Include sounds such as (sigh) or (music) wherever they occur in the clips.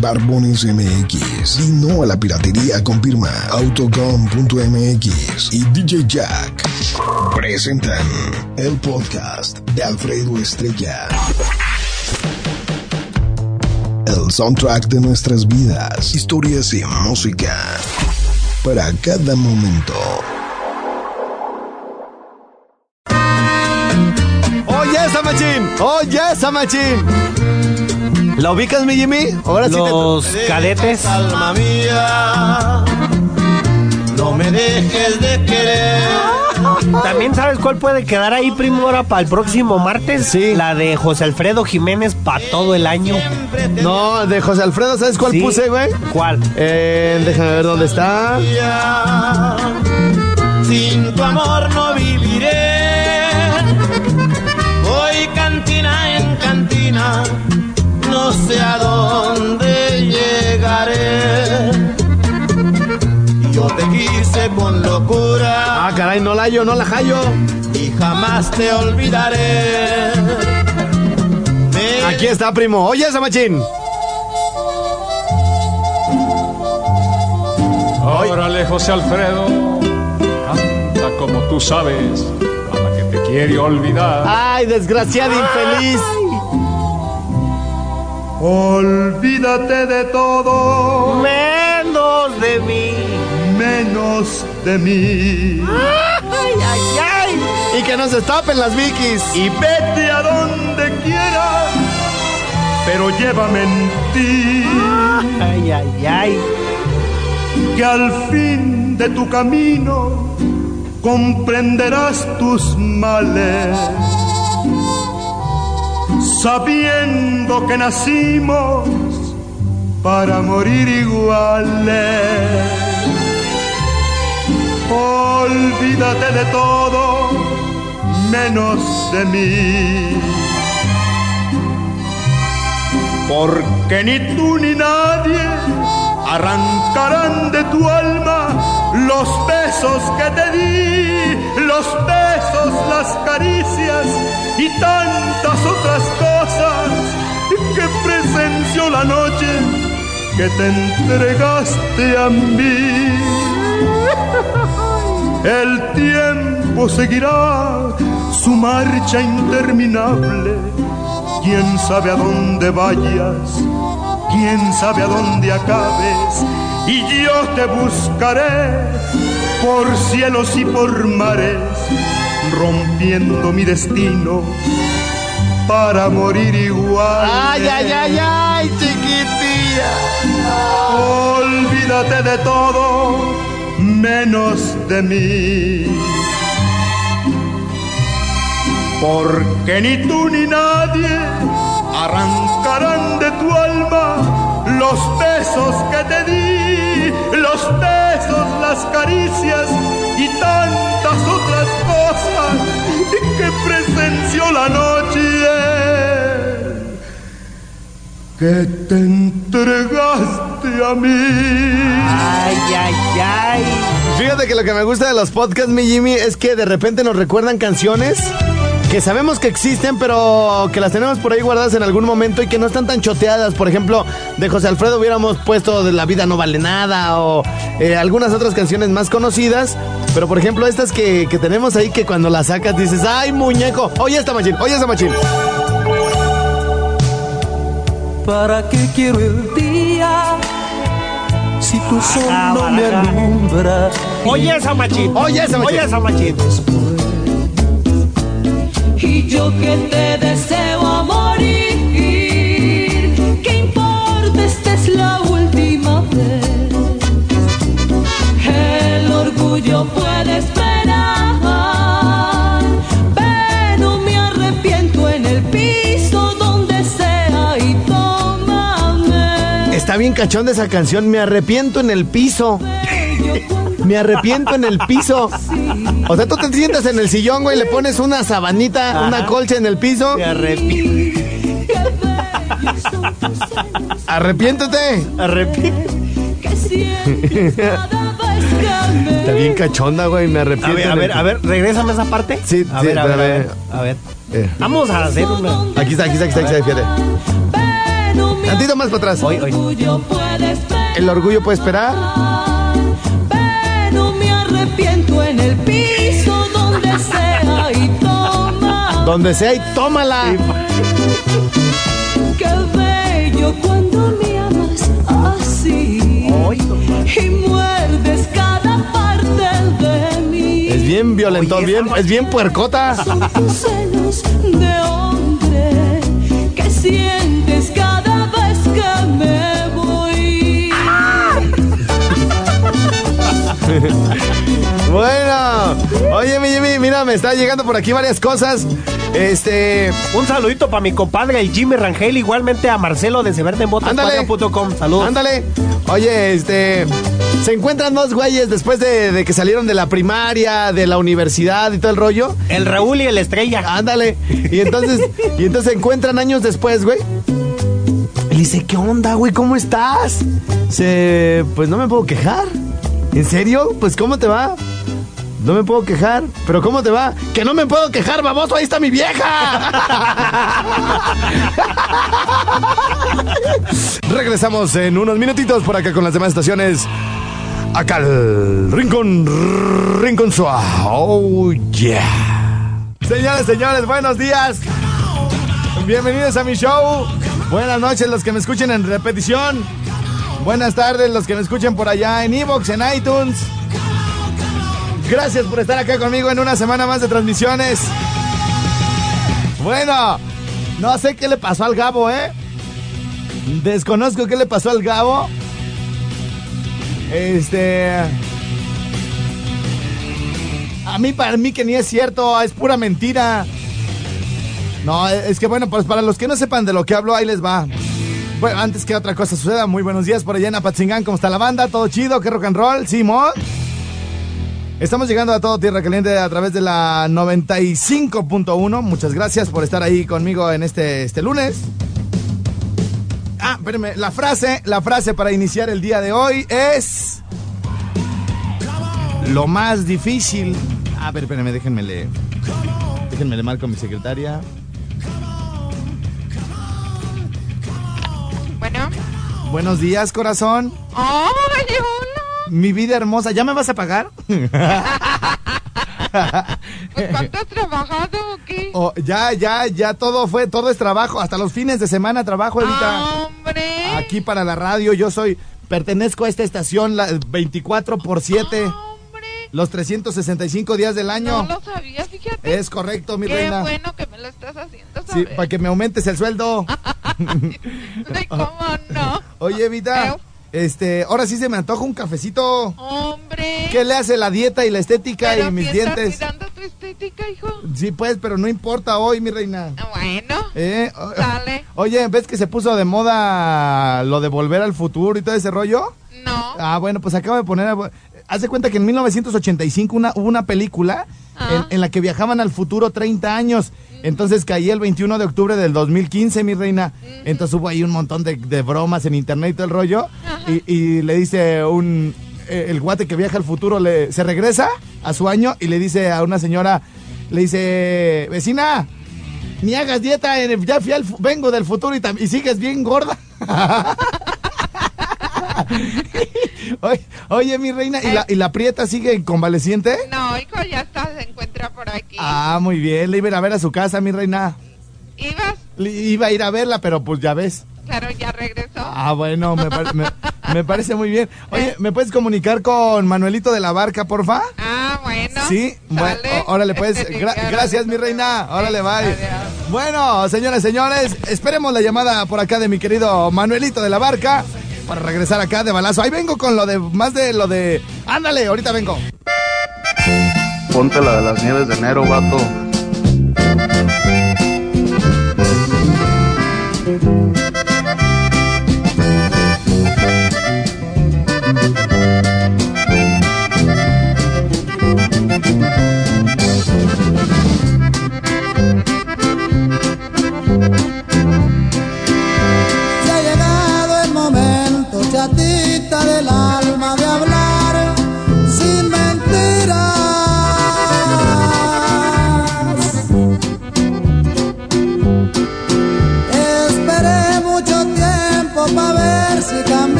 Barbones MX y no a la piratería confirma Autocom.mx y DJ Jack presentan el podcast de Alfredo Estrella. El soundtrack de nuestras vidas, historias y música para cada momento. ¡Oye esa machín! ¡Oye esa machín! ¿La ubicas, mi Jimmy? Ahora Los sí te... cadetes. Alma mía, no me dejes de querer. (laughs) También sabes cuál puede quedar ahí, primo, ahora para el próximo martes. Sí. La de José Alfredo Jiménez para todo el año. No, de José Alfredo, ¿sabes cuál Sí. puse, güey? ¿Cuál? Eh, déjame ver dónde está. Sin tu amor no viviré. Voy cantina en cantina, no sé a dónde llegaré. Yo te quise con locura Ah, caray, no la hallo, no la hallo. y jamás te olvidaré. Me Aquí está, primo. Oye esa machín. Órale, José Alfredo, canta como tú sabes, a la que te quiere olvidar. Ay, desgraciada infeliz. Olvídate de todo Menos de mí. Menos de mí. Ay, ay, ay. Y que nos destapen las Vikis. Y vete a donde quieras, pero llévame en ti. Ay, ay, ay. Que al fin de tu camino comprenderás tus males. Sabiendo que nacimos para morir iguales. Olvídate de todo menos de mí. Porque ni tú ni nadie arrancarán de tu alma los besos que te di, los besos, las caricias y tantas otras cosas que presenció la noche que te entregaste a mí. (laughs) El tiempo seguirá su marcha interminable. Quién sabe a dónde vayas, quién sabe a dónde acabes. Y yo te buscaré por cielos y por mares, rompiendo mi destino para morir igual. Ay, ay, ay, ay, chiquitilla. Olvídate de todo menos de mí. Porque ni tú ni nadie arrancarán de tu alma los besos que te di, los besos, las caricias y tantas otras cosas que presenció la noche que te a mí. Ay, ay, ay. Fíjate que lo que me gusta de los podcasts, mi Jimmy, es que de repente nos recuerdan canciones que sabemos que existen, pero que las tenemos por ahí guardadas en algún momento y que no están tan choteadas. Por ejemplo, de José Alfredo hubiéramos puesto de La vida no vale nada o eh, algunas otras canciones más conocidas. Pero por ejemplo, estas que, que tenemos ahí que cuando las sacas dices, ¡ay, muñeco! Oye esta machín, oye esta machín. ¿Para qué quiero el día si tu sol no me alumbra? Oye esa machín. Oye esa machín. Oye esa machín. Y yo que te deseo a morir, ¿qué importa? Esta es la última vez. El orgullo orgullo puede esperar, bien cachón de esa canción, me arrepiento en el piso. Me arrepiento en el piso. O sea, tú te sientas en el sillón, güey, le pones una sabanita, una colcha en el piso. Me arrepiento. Arrepiéntete. Me Está bien cachonda, güey, me A arrepiento. ver, a ver, a ver, regrésame esa parte. Sí, a sí, ver, a a ver. A ver. Eh, Vamos a hacer una. Aquí está, aquí está, aquí está, aquí está, fíjate. Tantito más para atrás. Hoy, hoy. orgullo puede esperar, El orgullo puede esperar. pero me arrepiento en el piso donde sea y toma. Donde sea y tómala. Qué bello cuando me amas así y muerdes cada parte de mí. Es bien violentón, Oye, bien, es bien puercota. Son tus celos de hombre que sientes mira, me está llegando por aquí varias cosas. Este, Un saludito para mi compadre, el Jimmy Rangel, igualmente a Marcelo de severdemotos.com. Saludos. ándale. Oye, este, se encuentran dos güeyes después de, de que salieron de la primaria, de la universidad y todo el rollo. El Raúl y el Estrella. Ándale. Y entonces, y entonces se encuentran años después, güey. Y dice, ¿qué onda, güey? ¿Cómo estás? Se, pues no me puedo quejar. ¿En serio? Pues ¿cómo te va? No me puedo quejar. ¿Pero cómo te va? Que no me puedo quejar, baboso. Ahí está mi vieja. (laughs) Regresamos en unos minutitos por acá con las demás estaciones. Acá al Rincón, Rincón Suave. Oh, yeah. Señores, señores, buenos días. Bienvenidos a mi show. Buenas noches los que me escuchen en repetición. Buenas tardes los que me escuchen por allá en Evox, en iTunes. Gracias por estar acá conmigo en una semana más de transmisiones. Bueno, no sé qué le pasó al Gabo, ¿eh? Desconozco qué le pasó al Gabo. Este... A mí, para mí que ni es cierto, es pura mentira. No, es que bueno, pues para los que no sepan de lo que hablo, ahí les va. Bueno, antes que otra cosa suceda, muy buenos días por allá en Apatzingán, ¿cómo está la banda? ¿Todo chido? ¿Qué rock and roll? ¿Sí, mod? Estamos llegando a todo Tierra Caliente a través de la 95.1. Muchas gracias por estar ahí conmigo en este, este lunes. Ah, espérenme, la frase, la frase para iniciar el día de hoy es... Lo más difícil... Ah, pero espérenme, déjenme leer. Déjenme le marco a mi secretaria. Bueno. Buenos días, corazón. ¡Ay, hola! Mi vida hermosa, ¿ya me vas a pagar? (laughs) Pues, ¿Cuánto has trabajado o qué? Oh, ya, ya, ya todo fue, todo es trabajo. Hasta los fines de semana trabajo ahorita. ¡Hombre! Aquí para la radio, yo soy, pertenezco a esta estación la, 24 por 7, ¡Hombre! los 365 días del No año. lo sabía, fíjate. Es correcto, mi Qué reina. bueno que me lo estás haciendo Sí, saber. para que me aumentes el sueldo. (laughs) Ay, ¿Cómo no? Oye, Evita. Este, ahora sí se me antoja un cafecito. ¡Hombre! ¿Qué le hace la dieta y la estética Pero y mis dientes? cuidando tu estética, hijo. Sí, pues, pero no importa hoy, mi reina. Bueno. ¿Eh? Dale. Oye, ¿ves que se puso de moda lo de volver al futuro y todo ese rollo? No. Ah, bueno, pues acabo de poner... Haz de cuenta que en 1985 una, hubo una película Ah. en, en la que viajaban al futuro 30 años. Entonces caía el 21 de octubre del 2015, mi reina. Entonces hubo ahí un montón de, de bromas en internet y todo el rollo. Y, y le dice un... eh, El guate que viaja al futuro le, se regresa a su año y le dice a una señora, le dice, vecina, ni hagas dieta, ya fui al vengo del futuro y, y sigues bien gorda. (laughs) (laughs) oye, oye, mi reina, ¿y la, ¿y la prieta sigue convaleciente? No, hijo, ya está, se encuentra por aquí. Ah, muy bien, le iba a ir a ver a su casa, mi reina. ¿Ibas? Le iba a ir a verla, pero pues ya ves. Claro, ya regresó. Ah, bueno, me, par- me- me parece muy bien. (laughs) Oye, ¿me puedes comunicar con Manuelito de la Barca, porfa? Ah, bueno. Sí, bueno, órale pues, gra- Órale, gracias mi reina, órale bye. Adiós. Bueno, señores, señores, esperemos la llamada por acá de mi querido Manuelito de la Barca para regresar acá de balazo. Ahí vengo con lo de, más de lo de, ándale, ahorita vengo. Ponte la de las nieves de enero, vato.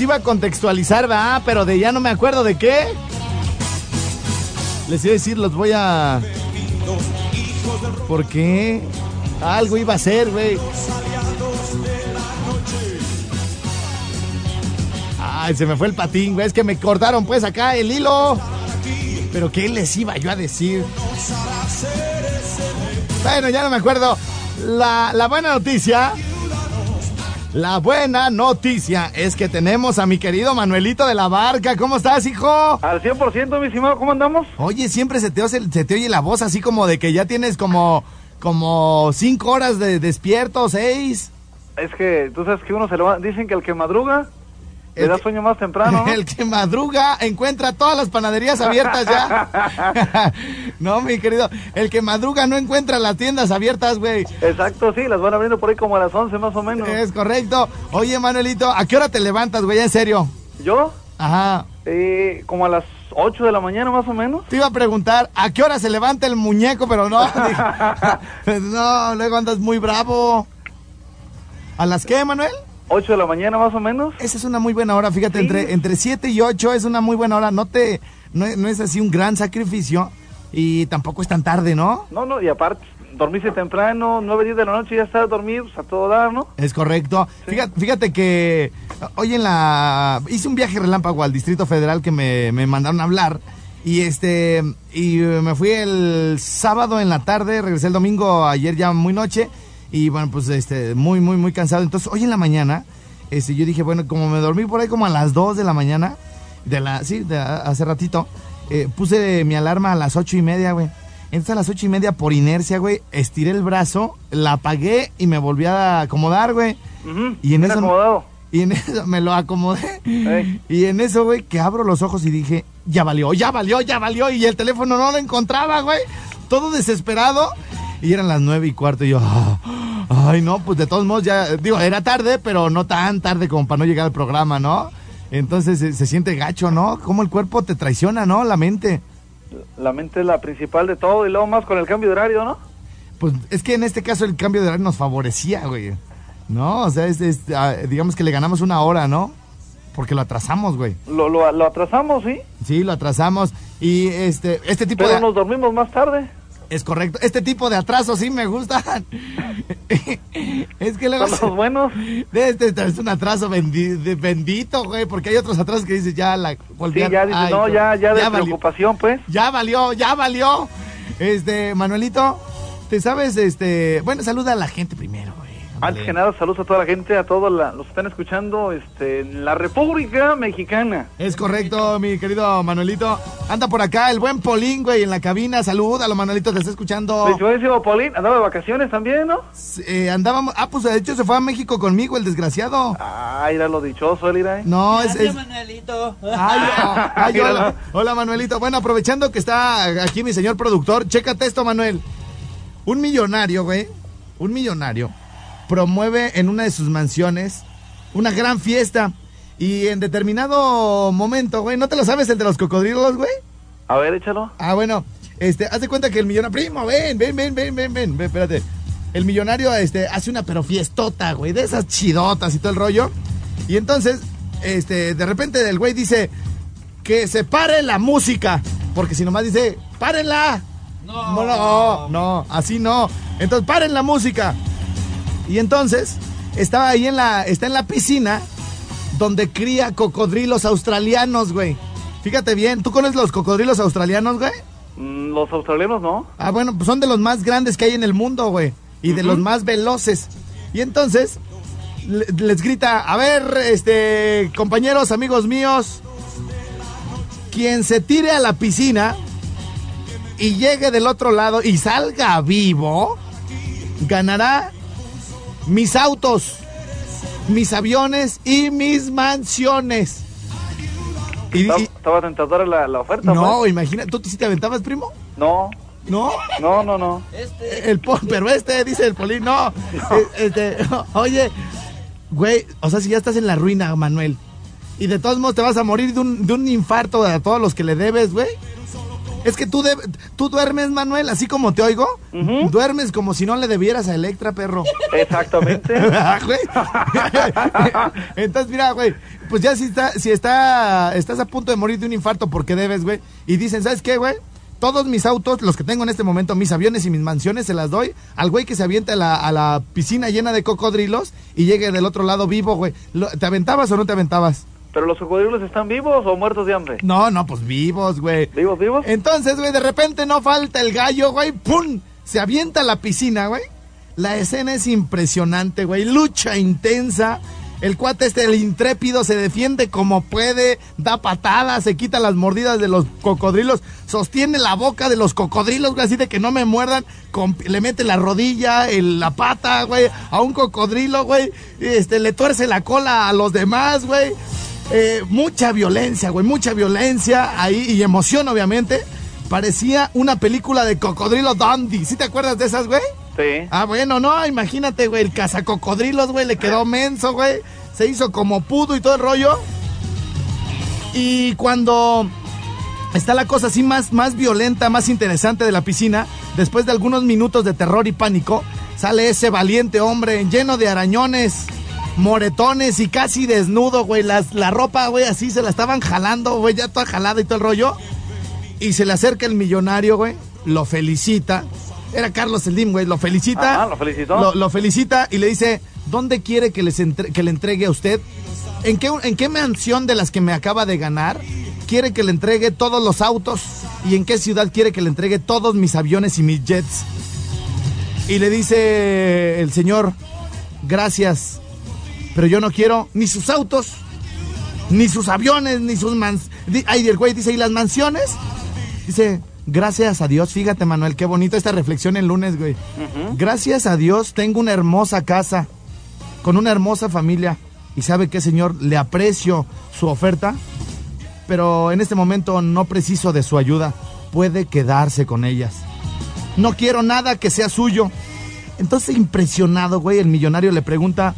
Iba a contextualizar, ¿verdad? Pero de ya no me acuerdo de qué. Les iba a decir, los voy a... ¿Por qué? Algo iba a ser, güey. Ay, se me fue el patín, güey. Es que me cortaron pues acá el hilo. Pero ¿qué les iba yo a decir? Bueno, ya no me acuerdo. La, la buena noticia. La buena noticia es que tenemos a mi querido Manuelito de la Barca. ¿Cómo estás, hijo? Al 100%, mi estimado, ¿cómo andamos? Oye, siempre se te, oye, se te oye la voz así como de que ya tienes como, como cinco horas de despierto, seis. Es que tú sabes que uno se levanta. Dicen que el que madruga le da sueño más temprano. ¿no? (laughs) El que madruga encuentra todas las panaderías abiertas ya. (laughs) no, mi querido. El que madruga no encuentra las tiendas abiertas, güey. Exacto, sí, las van abriendo por ahí como a las 11 más o menos. Es correcto. Oye, Manuelito, ¿a qué hora te levantas, güey? En serio. ¿Yo? Ajá. Eh, como a las 8 de la mañana más o menos. Te iba a preguntar, ¿a qué hora se levanta el muñeco? Pero no. (laughs) no, luego andas muy bravo. ¿A las qué, Manuel? 8 de la mañana más o menos. Esa es una muy buena hora, fíjate, Sí. entre, entre 7 y 8 es una muy buena hora. No te, no, no es así un gran sacrificio y tampoco es tan tarde, ¿no? No, no, y aparte, dormirse temprano, 9, 10 de la noche, ya estar dormido, pues, a todo dar, ¿no? Es correcto. Fíjate, fíjate que hoy en la... Hice un viaje relámpago al Distrito Federal que me, me mandaron a hablar. Y este... Y me fui el sábado en la tarde, regresé el domingo ayer ya muy noche. Y bueno, pues este, muy, muy, muy cansado. Entonces hoy en la mañana, este, yo dije, bueno, como me dormí por ahí como a las 2 de la mañana, de la, sí, de hace ratito, eh, puse mi alarma a las ocho y media, güey. Entonces a las ocho y media por inercia, güey, estiré el brazo, la apagué y me volví a acomodar, güey. Ujú, Y en eso acomodado. y en eso me lo acomodé. Y en eso, güey, que abro los ojos y dije, ya valió, ya valió, ya valió. Y el teléfono no lo encontraba, güey. Todo desesperado. Y eran las nueve y cuarto y yo, "Ah, ay, no, pues de todos modos ya, digo, era tarde, pero no tan tarde como para no llegar al programa, ¿no? Entonces se, se siente gacho, ¿no? Cómo el cuerpo te traiciona, ¿no? La mente. La mente es la principal de todo y luego más con el cambio de horario, ¿no? Pues es que en este caso el cambio de horario nos favorecía, güey. ¿No? O sea, es, es, ah, digamos que le ganamos una hora, ¿no? Porque lo atrasamos, güey. Lo, lo, lo atrasamos, ¿sí? Sí, lo atrasamos. Y este, este tipo Pero de... nos dormimos más tarde. Es correcto. Este tipo de atrasos sí me gustan. es que luego... Son los buenos. Este, este es un atraso bendi- bendito, güey, porque hay otros atrasos que dices ya la... Sí, ya dices, Ay, no, ya, ya de valió. preocupación, pues. Ya valió, ya valió. Este, Manuelito, ¿te sabes, este... Bueno, saluda a la gente primero, güey. Antes que nada, saludos a toda la gente, a todos los que están escuchando este, en la República Mexicana. Es correcto, mi querido Manuelito. Anda por acá el buen Polín, güey, en la cabina. Salúdalo, Manuelito, te está escuchando. Felicitaciones, Paulín, andaba de vacaciones también, ¿no? Eh, andábamos... Ah, pues de hecho se fue a México conmigo, el desgraciado. Ah, era lo dichoso, él irá. ¿eh? No, es... es- Manuelito. Ay, oh, (laughs) ay, hola, hola, Manuelito. Bueno, aprovechando que está aquí mi señor productor, chécate esto, Manuel. Un millonario, güey, un millonario, promueve en una de sus mansiones una gran fiesta. Y en determinado momento, güey, ¿no te lo sabes el de los cocodrilos, güey? A ver, échalo. Ah, bueno, este, haz de cuenta que el millonario, primo, ven, ven, ven, ven, ven, ven, ven, espérate. El millonario, este, hace una pero fiestota, güey, de esas chidotas y todo el rollo. Y entonces, este, de repente el güey dice que se pare la música. Porque si nomás dice, párenla. No, no, no, así no. Entonces, paren la música. Y entonces, estaba ahí en la, está en la piscina donde cría cocodrilos australianos, güey. Fíjate bien, ¿tú conoces los cocodrilos australianos, güey? Mm, Los australianos, ¿no? Ah, bueno, pues son de los más grandes que hay en el mundo, güey. Y de los más veloces. Y entonces le- les grita, a ver, este, compañeros, amigos míos, quien se tire a la piscina y llegue del otro lado y salga vivo, ganará mis autos, mis aviones y mis mansiones. Y- Estaba, y- estaba tentadora la, la oferta, no, pues. imagina, ¿tú sí te aventabas, primo? No, ¿No? no, no, no. El po- pero este, dice el Polín, no. Eh, Este, oye, güey, o sea, si ya estás en la ruina, Manuel, y de todos modos te vas a morir de un, de un infarto a todos los que le debes, güey. Es que tú, deb- tú duermes, Manuel, así como te oigo. Duermes como si no le debieras a Electra, perro. Exactamente. (laughs) Ah. (laughs) Entonces, mira, güey, pues ya si está, si está, estás a punto de morir de un infarto porque debes, güey, y dicen, ¿sabes qué, güey? Todos mis autos, los que tengo en este momento, mis aviones y mis mansiones, se las doy al güey que se avienta a la, a la piscina llena de cocodrilos y llegue del otro lado vivo, güey. ¿Te aventabas o no te aventabas? ¿Pero los cocodrilos están vivos o muertos de hambre? No, no, pues vivos, güey. ¿Vivos, vivos? Entonces, güey, de repente no falta el gallo, güey, ¡pum! Se avienta a la piscina, güey. La escena es impresionante, güey. Lucha intensa. El cuate este, el intrépido, se defiende como puede, da patadas, se quita las mordidas de los cocodrilos, sostiene la boca de los cocodrilos, güey, así de que no me muerdan, con- le mete la rodilla, el- la pata, güey, a un cocodrilo, güey, este, le tuerce la cola a los demás, güey. Eh, mucha violencia, güey, mucha violencia ahí y emoción, obviamente. Parecía una película de Cocodrilo Dundee. ¿Sí te acuerdas de esas, güey? Sí. Ah, bueno, no, imagínate, güey, el cazacocodrilos, güey, le quedó menso, güey. Se hizo como pudo y todo el rollo. Y cuando está la cosa así más, más violenta, más interesante de la piscina, después de algunos minutos de terror y pánico, sale ese valiente hombre lleno de arañones, moretones y casi desnudo, güey. Las, la ropa, güey, así se la estaban jalando, güey, ya toda jalada y todo el rollo. Y se le acerca el millonario, güey, lo felicita Era Carlos Slim, güey. Lo felicita. Lo felicitó. Lo, lo felicita y le dice, ¿dónde quiere que, les entre- que le entregue a usted? ¿En qué, ¿En qué mansión de las que me acaba de ganar quiere que le entregue todos los autos? ¿Y en qué ciudad quiere que le entregue todos mis aviones y mis jets? Y le dice el señor, gracias, pero yo no quiero ni sus autos, ni sus aviones, ni sus mans... di- Ay, el güey dice, ¿y las mansiones? Dice, gracias a Dios, fíjate Manuel, qué bonito esta reflexión el lunes, güey. Gracias a Dios tengo una hermosa casa, con una hermosa familia. Y sabe qué, señor, le aprecio su oferta, pero en este momento no preciso de su ayuda. Puede quedarse con ellas. No quiero nada que sea suyo. Entonces, impresionado, güey, el millonario le pregunta,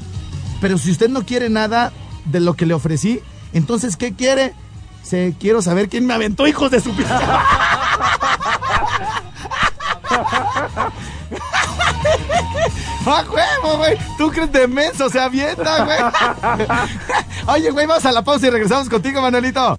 pero si usted no quiere nada de lo que le ofrecí, entonces, ¿qué quiere? Se, quiero saber quién me aventó, hijos de su pinche- ¡Ah, huevo, güey! ¿Tú crees de menso? Se avienta, güey. Oye, güey, vamos a la pausa y regresamos contigo, Manuelito.